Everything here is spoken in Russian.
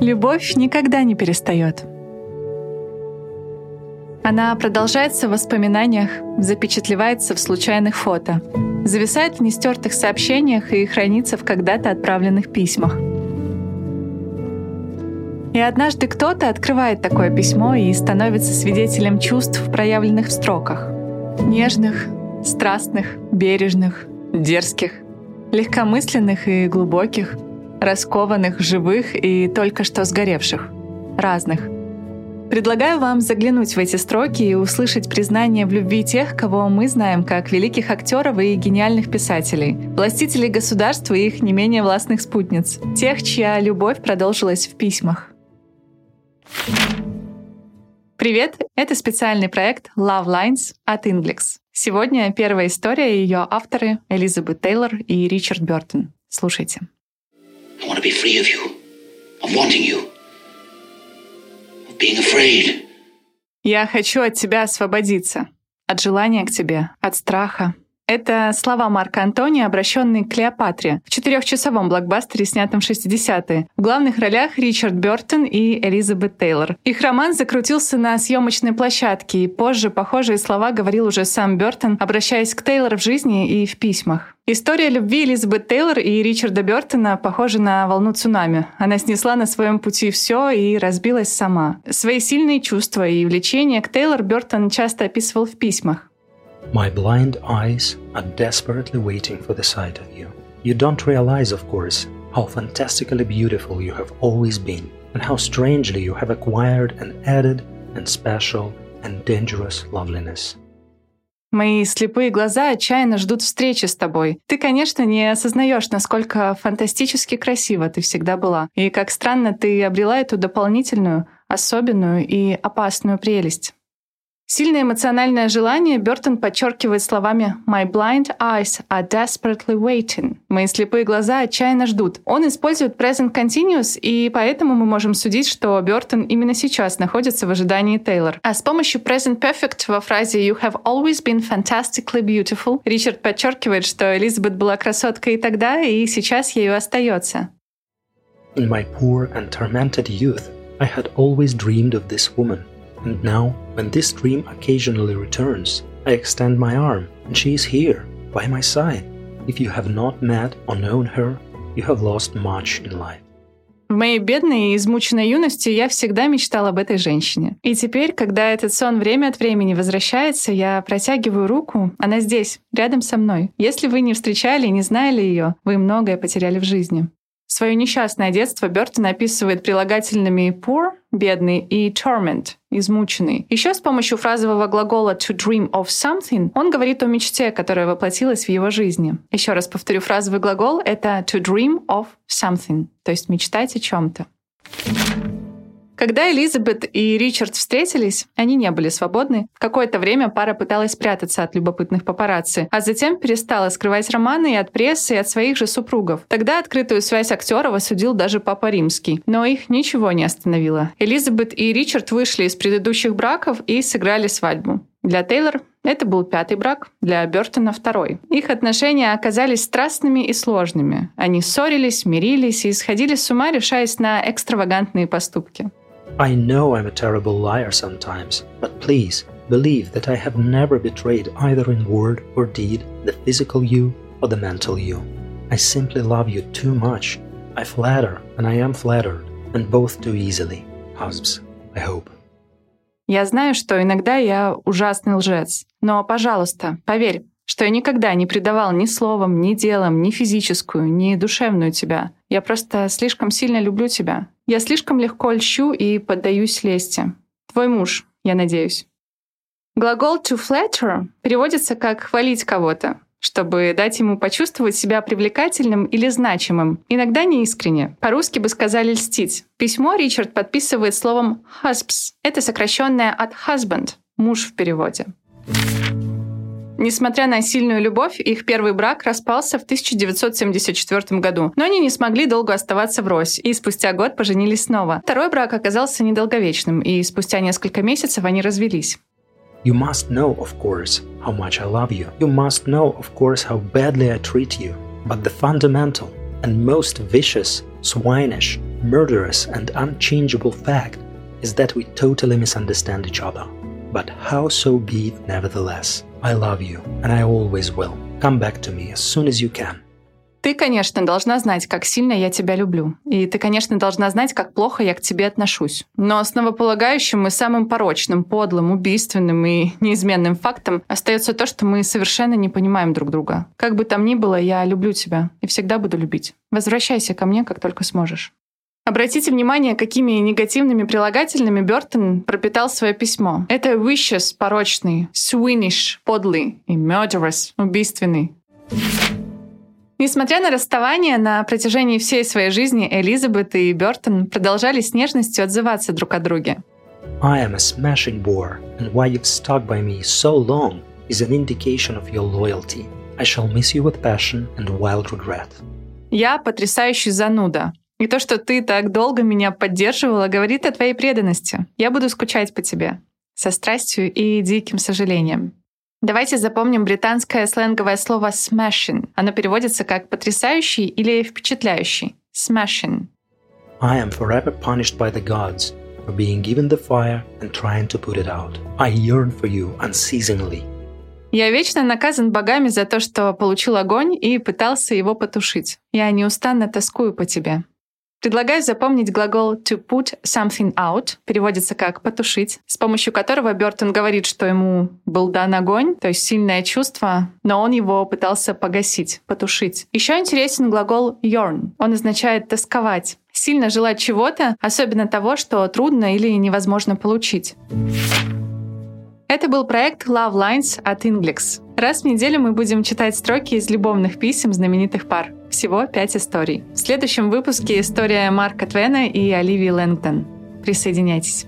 Любовь никогда не перестает. Она продолжается в воспоминаниях, запечатлевается в случайных фото, зависает в нестертых сообщениях и хранится в когда-то отправленных письмах. И однажды кто-то открывает такое письмо и становится свидетелем чувств, проявленных в строках. Нежных, страстных, бережных, дерзких, легкомысленных и глубоких, раскованных, живых и только что сгоревших, разных — Предлагаю вам заглянуть в эти строки и услышать признание в любви тех, кого мы знаем как великих актеров и гениальных писателей, властителей государства и их не менее властных спутниц, тех, чья любовь продолжилась в письмах. Привет! Это специальный проект Love Lines от Inglix. Сегодня первая история и ее авторы Элизабет Тейлор и Ричард Бертон. Слушайте. To be free of you, of wanting you being afraid. Я хочу от тебя освободиться. От желания к тебе, от страха, это слова Марка Антония, обращенные к Клеопатре в четырехчасовом блокбастере, снятом в 60-е. В главных ролях Ричард Бертон и Элизабет Тейлор. Их роман закрутился на съемочной площадке, и позже похожие слова говорил уже сам Бертон, обращаясь к Тейлор в жизни и в письмах. История любви Элизабет Тейлор и Ричарда Бертона похожа на волну цунами. Она снесла на своем пути все и разбилась сама. Свои сильные чувства и влечения к Тейлор Бертон часто описывал в письмах. My blind eyes are desperately waiting for the sight of you. You don't realize, of course, how fantastically beautiful you have always been, and how strangely you have acquired an added and special and dangerous loveliness. Мои слепые глаза отчаянно ждут встречи с тобой. Ты, конечно, не осознаешь, насколько фантастически красиво ты всегда была, и как странно ты обрела эту дополнительную, особенную и опасную прелесть. Сильное эмоциональное желание Бертон подчеркивает словами «My blind eyes are desperately waiting». Мои слепые глаза отчаянно ждут. Он использует present continuous, и поэтому мы можем судить, что Бертон именно сейчас находится в ожидании Тейлор. А с помощью present perfect во фразе «You have always been fantastically beautiful» Ричард подчеркивает, что Элизабет была красоткой и тогда, и сейчас ею остается. In my poor and tormented youth, I had always dreamed of this woman. And now, when this dream occasionally returns, I extend my arm, and she is here, by my side. If you have not met or known her, you have lost much in life. В моей бедной и измученной юности я всегда мечтала об этой женщине. И теперь, когда этот сон время от времени возвращается, я протягиваю руку, она здесь, рядом со мной. Если вы не встречали и не знали ее, вы многое потеряли в жизни. Свое несчастное детство Бертон описывает прилагательными poor — бедный и torment — измученный. Еще с помощью фразового глагола to dream of something он говорит о мечте, которая воплотилась в его жизни. Еще раз повторю, фразовый глагол — это to dream of something, то есть мечтать о чем-то. Когда Элизабет и Ричард встретились, они не были свободны. Какое-то время пара пыталась прятаться от любопытных папарацци, а затем перестала скрывать романы и от прессы, и от своих же супругов. Тогда открытую связь актеров осудил даже Папа Римский. Но их ничего не остановило. Элизабет и Ричард вышли из предыдущих браков и сыграли свадьбу. Для Тейлор это был пятый брак, для Бертона второй. Их отношения оказались страстными и сложными. Они ссорились, мирились и сходили с ума, решаясь на экстравагантные поступки. I know I'm a terrible liar sometimes, but please believe that I have never betrayed either in word or deed the physical you or the mental you. I simply love you too much. I flatter and I am flattered, and both too easily. Husbs, I hope. Я знаю, что иногда я ужасный лжец, но, пожалуйста, поверь, что я никогда не предавал ни словом, ни делом, ни физическую, ни душевную тебя. Я просто слишком сильно люблю тебя. Я слишком легко льщу и поддаюсь лести. Твой муж, я надеюсь. Глагол to flatter переводится как «хвалить кого-то», чтобы дать ему почувствовать себя привлекательным или значимым, иногда неискренне. По-русски бы сказали «льстить». Письмо Ричард подписывает словом «husbs». Это сокращенное от «husband» — «муж» в переводе. Несмотря на сильную любовь, их первый брак распался в 1974 году. Но они не смогли долго оставаться врозь, и спустя год поженились снова. Второй брак оказался недолговечным, и спустя несколько месяцев они развелись. You must know, of course, how much I love you. You must know, of course, how badly I treat you. But the fundamental and most vicious, swinish, murderous and unchangeable fact is that we totally misunderstand each other. But how so be it nevertheless. I love you, and I always will. Come back to me as soon as you can. Ты, конечно, должна знать, как сильно я тебя люблю. И ты, конечно, должна знать, как плохо я к тебе отношусь. Но основополагающим и самым порочным, подлым, убийственным и неизменным фактом остается то, что мы совершенно не понимаем друг друга. Как бы там ни было, я люблю тебя и всегда буду любить. Возвращайся ко мне, как только сможешь. Обратите внимание, какими негативными прилагательными Бертон пропитал свое письмо. Это vicious – порочный, swinish – подлый и murderous – убийственный. Несмотря на расставание, на протяжении всей своей жизни Элизабет и Бертон продолжали с нежностью отзываться друг о друге. I am a smashing bore, and why you've stuck by me so long is an indication of your loyalty. I shall miss you with passion and wild regret. Я потрясающий зануда. И то, что ты так долго меня поддерживала, говорит о твоей преданности. Я буду скучать по тебе. Со страстью и диким сожалением. Давайте запомним британское сленговое слово smashing. Оно переводится как потрясающий или впечатляющий. Smashing. I am forever punished by the gods for being given the fire and trying to put it out. I yearn for you unceasingly. Я вечно наказан богами за то, что получил огонь и пытался его потушить. Я неустанно тоскую по тебе. Предлагаю запомнить глагол to put something out, переводится как потушить, с помощью которого Бертон говорит, что ему был дан огонь, то есть сильное чувство, но он его пытался погасить, потушить. Еще интересен глагол yearn. Он означает тосковать, сильно желать чего-то, особенно того, что трудно или невозможно получить. Это был проект Love Lines от Inglix. Раз в неделю мы будем читать строки из любовных писем знаменитых пар. Всего пять историй. В следующем выпуске история Марка Твена и Оливии Лэнгдон. Присоединяйтесь.